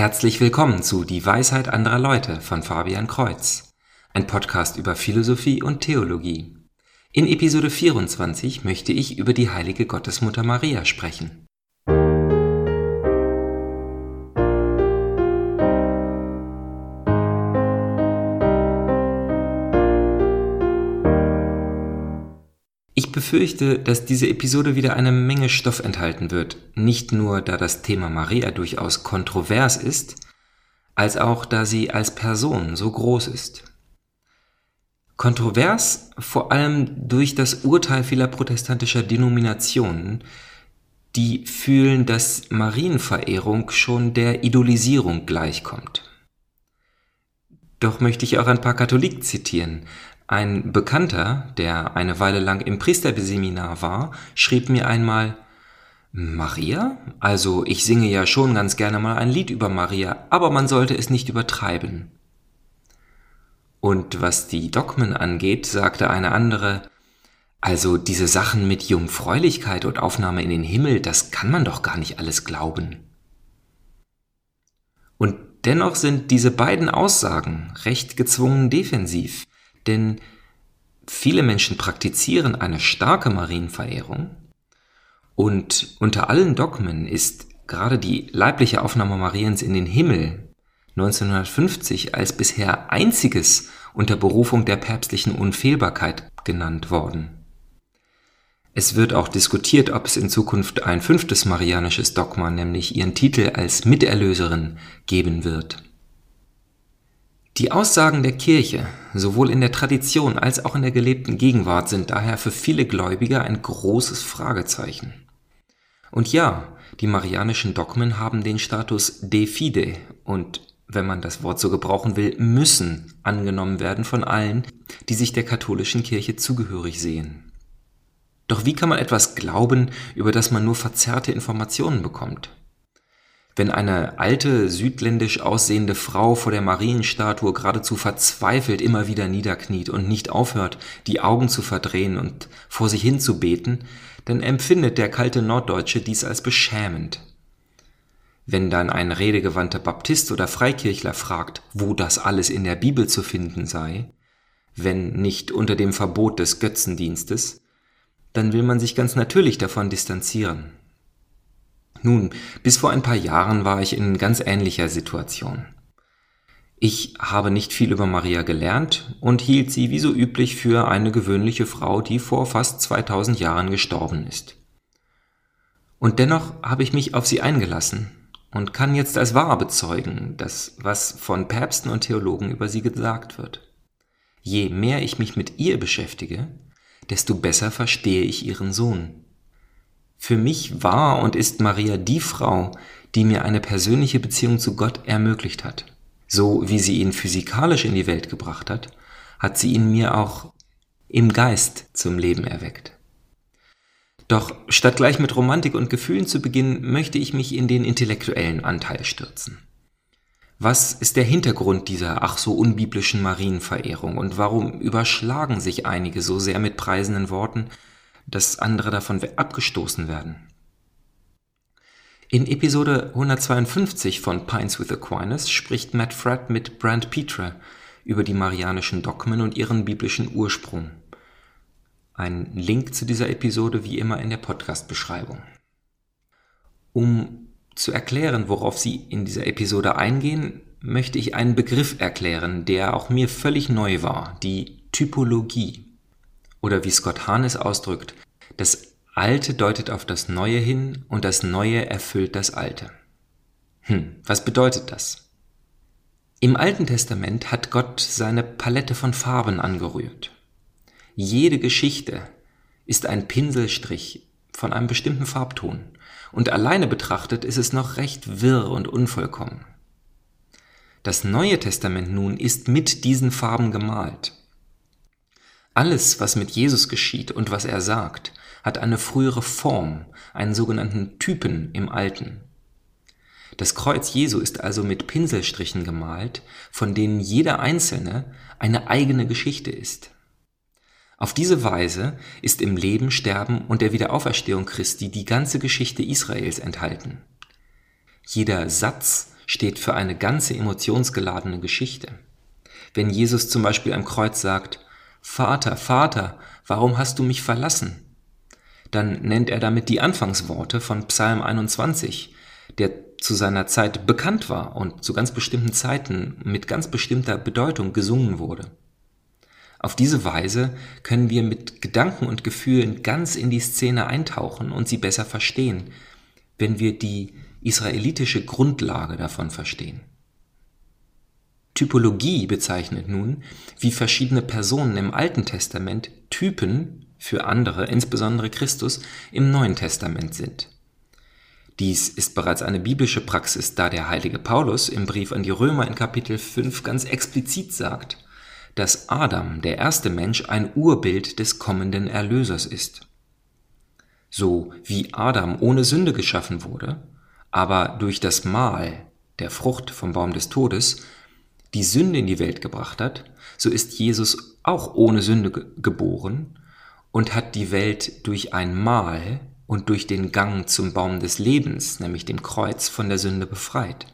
Herzlich willkommen zu Die Weisheit anderer Leute von Fabian Kreuz, ein Podcast über Philosophie und Theologie. In Episode 24 möchte ich über die heilige Gottesmutter Maria sprechen. Befürchte, dass diese Episode wieder eine Menge Stoff enthalten wird, nicht nur da das Thema Maria durchaus kontrovers ist, als auch da sie als Person so groß ist. Kontrovers vor allem durch das Urteil vieler protestantischer Denominationen, die fühlen, dass Marienverehrung schon der Idolisierung gleichkommt. Doch möchte ich auch ein paar Katholiken zitieren, ein Bekannter, der eine Weile lang im Priesterseminar war, schrieb mir einmal, Maria? Also ich singe ja schon ganz gerne mal ein Lied über Maria, aber man sollte es nicht übertreiben. Und was die Dogmen angeht, sagte eine andere, also diese Sachen mit Jungfräulichkeit und Aufnahme in den Himmel, das kann man doch gar nicht alles glauben. Und dennoch sind diese beiden Aussagen recht gezwungen defensiv. Denn viele Menschen praktizieren eine starke Marienverehrung und unter allen Dogmen ist gerade die leibliche Aufnahme Mariens in den Himmel 1950 als bisher einziges unter Berufung der päpstlichen Unfehlbarkeit genannt worden. Es wird auch diskutiert, ob es in Zukunft ein fünftes marianisches Dogma, nämlich ihren Titel als Miterlöserin, geben wird. Die Aussagen der Kirche, sowohl in der Tradition als auch in der gelebten Gegenwart, sind daher für viele Gläubige ein großes Fragezeichen. Und ja, die marianischen Dogmen haben den Status de fide und, wenn man das Wort so gebrauchen will, müssen angenommen werden von allen, die sich der katholischen Kirche zugehörig sehen. Doch wie kann man etwas glauben, über das man nur verzerrte Informationen bekommt? Wenn eine alte, südländisch aussehende Frau vor der Marienstatue geradezu verzweifelt immer wieder niederkniet und nicht aufhört, die Augen zu verdrehen und vor sich hin zu beten, dann empfindet der kalte Norddeutsche dies als beschämend. Wenn dann ein redegewandter Baptist oder Freikirchler fragt, wo das alles in der Bibel zu finden sei, wenn nicht unter dem Verbot des Götzendienstes, dann will man sich ganz natürlich davon distanzieren. Nun, bis vor ein paar Jahren war ich in ganz ähnlicher Situation. Ich habe nicht viel über Maria gelernt und hielt sie wie so üblich für eine gewöhnliche Frau, die vor fast 2000 Jahren gestorben ist. Und dennoch habe ich mich auf sie eingelassen und kann jetzt als wahr bezeugen, dass was von Päpsten und Theologen über sie gesagt wird. Je mehr ich mich mit ihr beschäftige, desto besser verstehe ich ihren Sohn. Für mich war und ist Maria die Frau, die mir eine persönliche Beziehung zu Gott ermöglicht hat. So wie sie ihn physikalisch in die Welt gebracht hat, hat sie ihn mir auch im Geist zum Leben erweckt. Doch statt gleich mit Romantik und Gefühlen zu beginnen, möchte ich mich in den intellektuellen Anteil stürzen. Was ist der Hintergrund dieser ach so unbiblischen Marienverehrung und warum überschlagen sich einige so sehr mit preisenden Worten dass andere davon abgestoßen werden. In Episode 152 von Pines with Aquinas spricht Matt Fradd mit Brand Petre über die marianischen Dogmen und ihren biblischen Ursprung. Ein Link zu dieser Episode wie immer in der Podcast-Beschreibung. Um zu erklären, worauf Sie in dieser Episode eingehen, möchte ich einen Begriff erklären, der auch mir völlig neu war, die Typologie. Oder wie Scott Hahn es ausdrückt, das Alte deutet auf das Neue hin und das Neue erfüllt das Alte. Hm, was bedeutet das? Im Alten Testament hat Gott seine Palette von Farben angerührt. Jede Geschichte ist ein Pinselstrich von einem bestimmten Farbton und alleine betrachtet ist es noch recht wirr und unvollkommen. Das Neue Testament nun ist mit diesen Farben gemalt. Alles, was mit Jesus geschieht und was er sagt, hat eine frühere Form, einen sogenannten Typen im Alten. Das Kreuz Jesu ist also mit Pinselstrichen gemalt, von denen jeder einzelne eine eigene Geschichte ist. Auf diese Weise ist im Leben, Sterben und der Wiederauferstehung Christi die ganze Geschichte Israels enthalten. Jeder Satz steht für eine ganze emotionsgeladene Geschichte. Wenn Jesus zum Beispiel am Kreuz sagt, Vater, Vater, warum hast du mich verlassen? Dann nennt er damit die Anfangsworte von Psalm 21, der zu seiner Zeit bekannt war und zu ganz bestimmten Zeiten mit ganz bestimmter Bedeutung gesungen wurde. Auf diese Weise können wir mit Gedanken und Gefühlen ganz in die Szene eintauchen und sie besser verstehen, wenn wir die israelitische Grundlage davon verstehen. Typologie bezeichnet nun, wie verschiedene Personen im Alten Testament Typen für andere, insbesondere Christus, im Neuen Testament sind. Dies ist bereits eine biblische Praxis, da der heilige Paulus im Brief an die Römer in Kapitel 5 ganz explizit sagt, dass Adam, der erste Mensch, ein Urbild des kommenden Erlösers ist. So wie Adam ohne Sünde geschaffen wurde, aber durch das Mahl der Frucht vom Baum des Todes die Sünde in die Welt gebracht hat, so ist Jesus auch ohne Sünde geboren und hat die Welt durch ein Mahl und durch den Gang zum Baum des Lebens, nämlich dem Kreuz, von der Sünde befreit.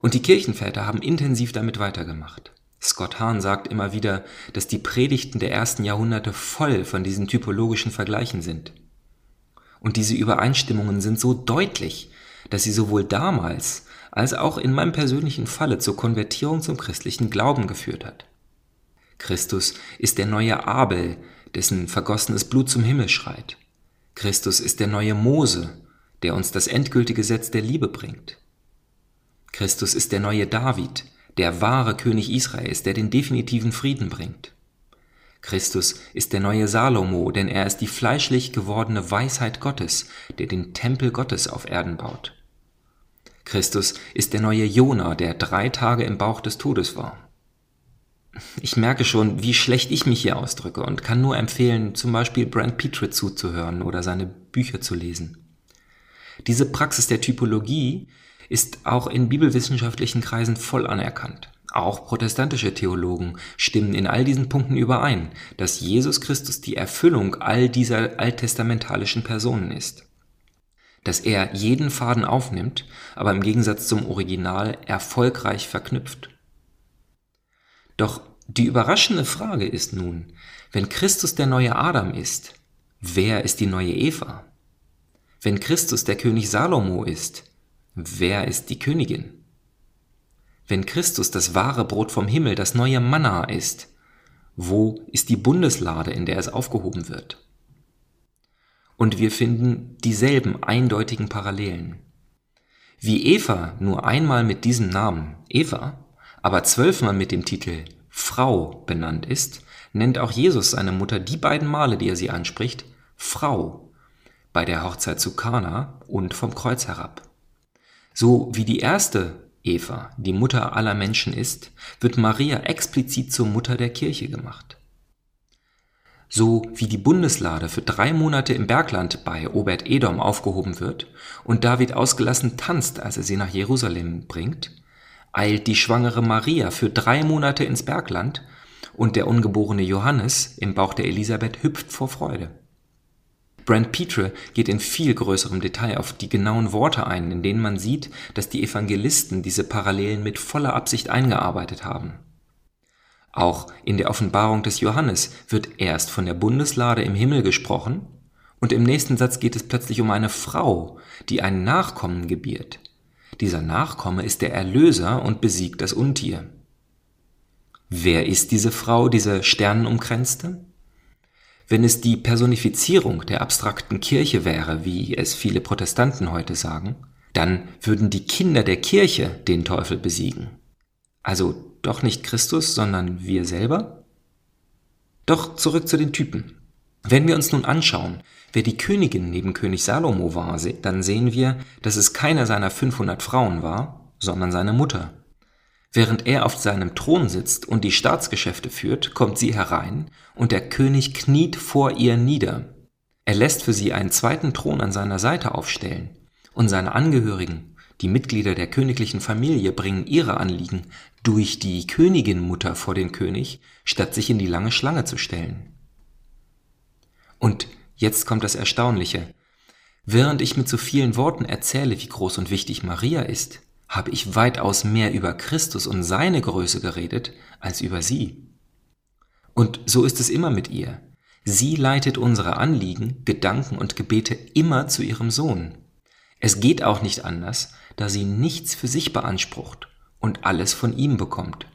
Und die Kirchenväter haben intensiv damit weitergemacht. Scott Hahn sagt immer wieder, dass die Predigten der ersten Jahrhunderte voll von diesen typologischen Vergleichen sind. Und diese Übereinstimmungen sind so deutlich, dass sie sowohl damals als auch in meinem persönlichen Falle zur Konvertierung zum christlichen Glauben geführt hat. Christus ist der neue Abel, dessen vergossenes Blut zum Himmel schreit. Christus ist der neue Mose, der uns das endgültige Gesetz der Liebe bringt. Christus ist der neue David, der wahre König Israels, der den definitiven Frieden bringt. Christus ist der neue Salomo, denn er ist die fleischlich gewordene Weisheit Gottes, der den Tempel Gottes auf Erden baut. Christus ist der neue Jona, der drei Tage im Bauch des Todes war. Ich merke schon, wie schlecht ich mich hier ausdrücke und kann nur empfehlen, zum Beispiel Brand Petrie zuzuhören oder seine Bücher zu lesen. Diese Praxis der Typologie ist auch in bibelwissenschaftlichen Kreisen voll anerkannt. Auch protestantische Theologen stimmen in all diesen Punkten überein, dass Jesus Christus die Erfüllung all dieser alttestamentalischen Personen ist dass er jeden Faden aufnimmt, aber im Gegensatz zum Original erfolgreich verknüpft. Doch die überraschende Frage ist nun, wenn Christus der neue Adam ist, wer ist die neue Eva? Wenn Christus der König Salomo ist, wer ist die Königin? Wenn Christus das wahre Brot vom Himmel, das neue Manna ist, wo ist die Bundeslade, in der es aufgehoben wird? Und wir finden dieselben eindeutigen Parallelen. Wie Eva nur einmal mit diesem Namen Eva, aber zwölfmal mit dem Titel Frau benannt ist, nennt auch Jesus seine Mutter die beiden Male, die er sie anspricht, Frau, bei der Hochzeit zu Kana und vom Kreuz herab. So wie die erste Eva die Mutter aller Menschen ist, wird Maria explizit zur Mutter der Kirche gemacht so wie die Bundeslade für drei Monate im Bergland bei Obed-Edom aufgehoben wird und David ausgelassen tanzt, als er sie nach Jerusalem bringt, eilt die schwangere Maria für drei Monate ins Bergland und der ungeborene Johannes im Bauch der Elisabeth hüpft vor Freude. Brand Petre geht in viel größerem Detail auf die genauen Worte ein, in denen man sieht, dass die Evangelisten diese Parallelen mit voller Absicht eingearbeitet haben. Auch in der Offenbarung des Johannes wird erst von der Bundeslade im Himmel gesprochen und im nächsten Satz geht es plötzlich um eine Frau, die einen Nachkommen gebiert. Dieser Nachkomme ist der Erlöser und besiegt das Untier. Wer ist diese Frau, diese Sternenumkränzte? Wenn es die Personifizierung der abstrakten Kirche wäre, wie es viele Protestanten heute sagen, dann würden die Kinder der Kirche den Teufel besiegen. Also doch nicht Christus, sondern wir selber? Doch zurück zu den Typen. Wenn wir uns nun anschauen, wer die Königin neben König Salomo war, dann sehen wir, dass es keiner seiner 500 Frauen war, sondern seine Mutter. Während er auf seinem Thron sitzt und die Staatsgeschäfte führt, kommt sie herein und der König kniet vor ihr nieder. Er lässt für sie einen zweiten Thron an seiner Seite aufstellen und seine Angehörigen die Mitglieder der königlichen Familie bringen ihre Anliegen durch die Königinmutter vor den König, statt sich in die lange Schlange zu stellen. Und jetzt kommt das Erstaunliche. Während ich mit so vielen Worten erzähle, wie groß und wichtig Maria ist, habe ich weitaus mehr über Christus und seine Größe geredet als über sie. Und so ist es immer mit ihr. Sie leitet unsere Anliegen, Gedanken und Gebete immer zu ihrem Sohn. Es geht auch nicht anders, da sie nichts für sich beansprucht und alles von ihm bekommt.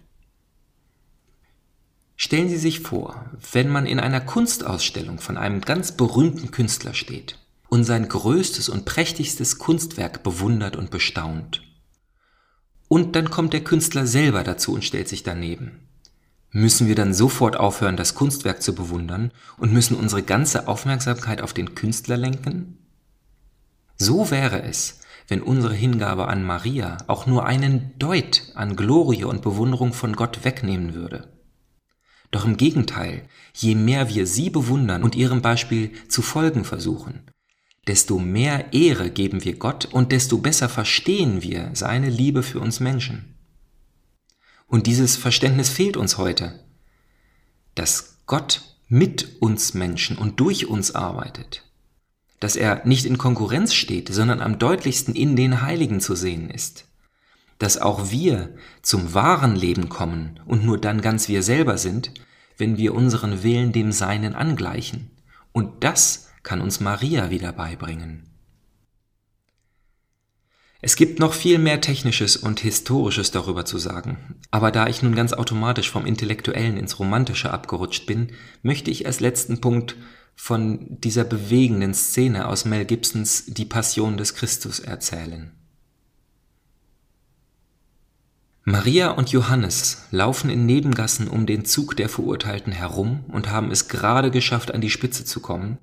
Stellen Sie sich vor, wenn man in einer Kunstausstellung von einem ganz berühmten Künstler steht und sein größtes und prächtigstes Kunstwerk bewundert und bestaunt. Und dann kommt der Künstler selber dazu und stellt sich daneben. Müssen wir dann sofort aufhören, das Kunstwerk zu bewundern und müssen unsere ganze Aufmerksamkeit auf den Künstler lenken? So wäre es, wenn unsere Hingabe an Maria auch nur einen Deut an Glorie und Bewunderung von Gott wegnehmen würde. Doch im Gegenteil, je mehr wir sie bewundern und ihrem Beispiel zu folgen versuchen, desto mehr Ehre geben wir Gott und desto besser verstehen wir seine Liebe für uns Menschen. Und dieses Verständnis fehlt uns heute, dass Gott mit uns Menschen und durch uns arbeitet, dass er nicht in Konkurrenz steht, sondern am deutlichsten in den Heiligen zu sehen ist, dass auch wir zum wahren Leben kommen und nur dann ganz wir selber sind, wenn wir unseren Willen dem Seinen angleichen. Und das kann uns Maria wieder beibringen. Es gibt noch viel mehr Technisches und Historisches darüber zu sagen, aber da ich nun ganz automatisch vom Intellektuellen ins Romantische abgerutscht bin, möchte ich als letzten Punkt von dieser bewegenden Szene aus Mel Gibsons Die Passion des Christus erzählen. Maria und Johannes laufen in Nebengassen um den Zug der Verurteilten herum und haben es gerade geschafft, an die Spitze zu kommen,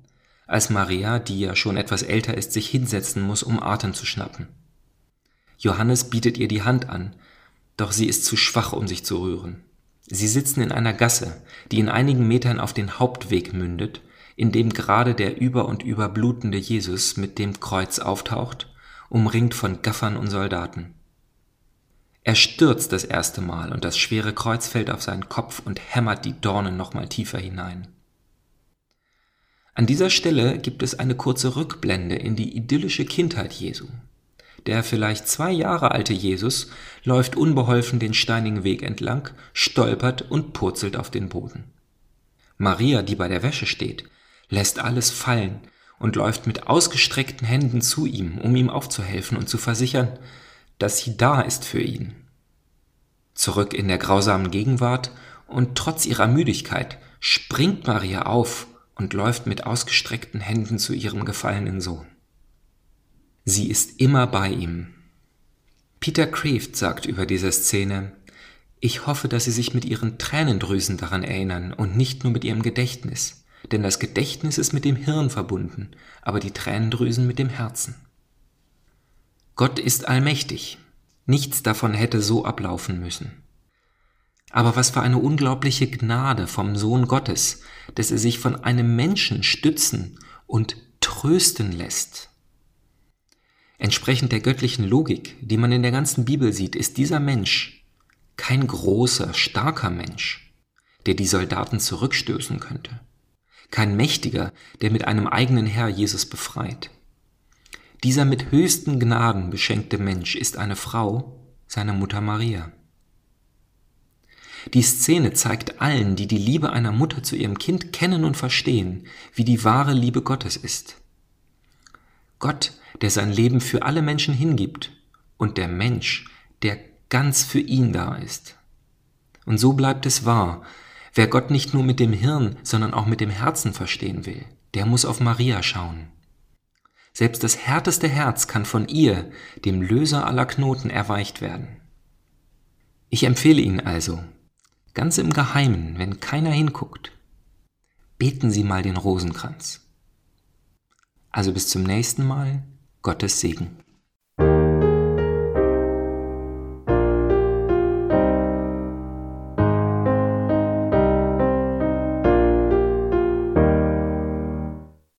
als Maria, die ja schon etwas älter ist, sich hinsetzen muss, um Atem zu schnappen. Johannes bietet ihr die Hand an, doch sie ist zu schwach, um sich zu rühren. Sie sitzen in einer Gasse, die in einigen Metern auf den Hauptweg mündet, in dem gerade der über und über blutende Jesus mit dem Kreuz auftaucht, umringt von Gaffern und Soldaten. Er stürzt das erste Mal und das schwere Kreuz fällt auf seinen Kopf und hämmert die Dornen nochmal tiefer hinein. An dieser Stelle gibt es eine kurze Rückblende in die idyllische Kindheit Jesu. Der vielleicht zwei Jahre alte Jesus läuft unbeholfen den steinigen Weg entlang, stolpert und purzelt auf den Boden. Maria, die bei der Wäsche steht, lässt alles fallen und läuft mit ausgestreckten Händen zu ihm, um ihm aufzuhelfen und zu versichern, dass sie da ist für ihn. Zurück in der grausamen Gegenwart und trotz ihrer Müdigkeit springt Maria auf und läuft mit ausgestreckten Händen zu ihrem gefallenen Sohn. Sie ist immer bei ihm. Peter Kreeft sagt über diese Szene, ich hoffe, dass Sie sich mit Ihren Tränendrüsen daran erinnern und nicht nur mit Ihrem Gedächtnis, denn das Gedächtnis ist mit dem Hirn verbunden, aber die Tränendrüsen mit dem Herzen. Gott ist allmächtig. Nichts davon hätte so ablaufen müssen. Aber was für eine unglaubliche Gnade vom Sohn Gottes, dass er sich von einem Menschen stützen und trösten lässt. Entsprechend der göttlichen Logik, die man in der ganzen Bibel sieht, ist dieser Mensch kein großer, starker Mensch, der die Soldaten zurückstößen könnte. Kein Mächtiger, der mit einem eigenen Herr Jesus befreit. Dieser mit höchsten Gnaden beschenkte Mensch ist eine Frau, seine Mutter Maria. Die Szene zeigt allen, die die Liebe einer Mutter zu ihrem Kind kennen und verstehen, wie die wahre Liebe Gottes ist. Gott der sein Leben für alle Menschen hingibt und der Mensch, der ganz für ihn da ist. Und so bleibt es wahr, wer Gott nicht nur mit dem Hirn, sondern auch mit dem Herzen verstehen will, der muss auf Maria schauen. Selbst das härteste Herz kann von ihr, dem Löser aller Knoten, erweicht werden. Ich empfehle Ihnen also, ganz im Geheimen, wenn keiner hinguckt, beten Sie mal den Rosenkranz. Also bis zum nächsten Mal, Gottes Segen.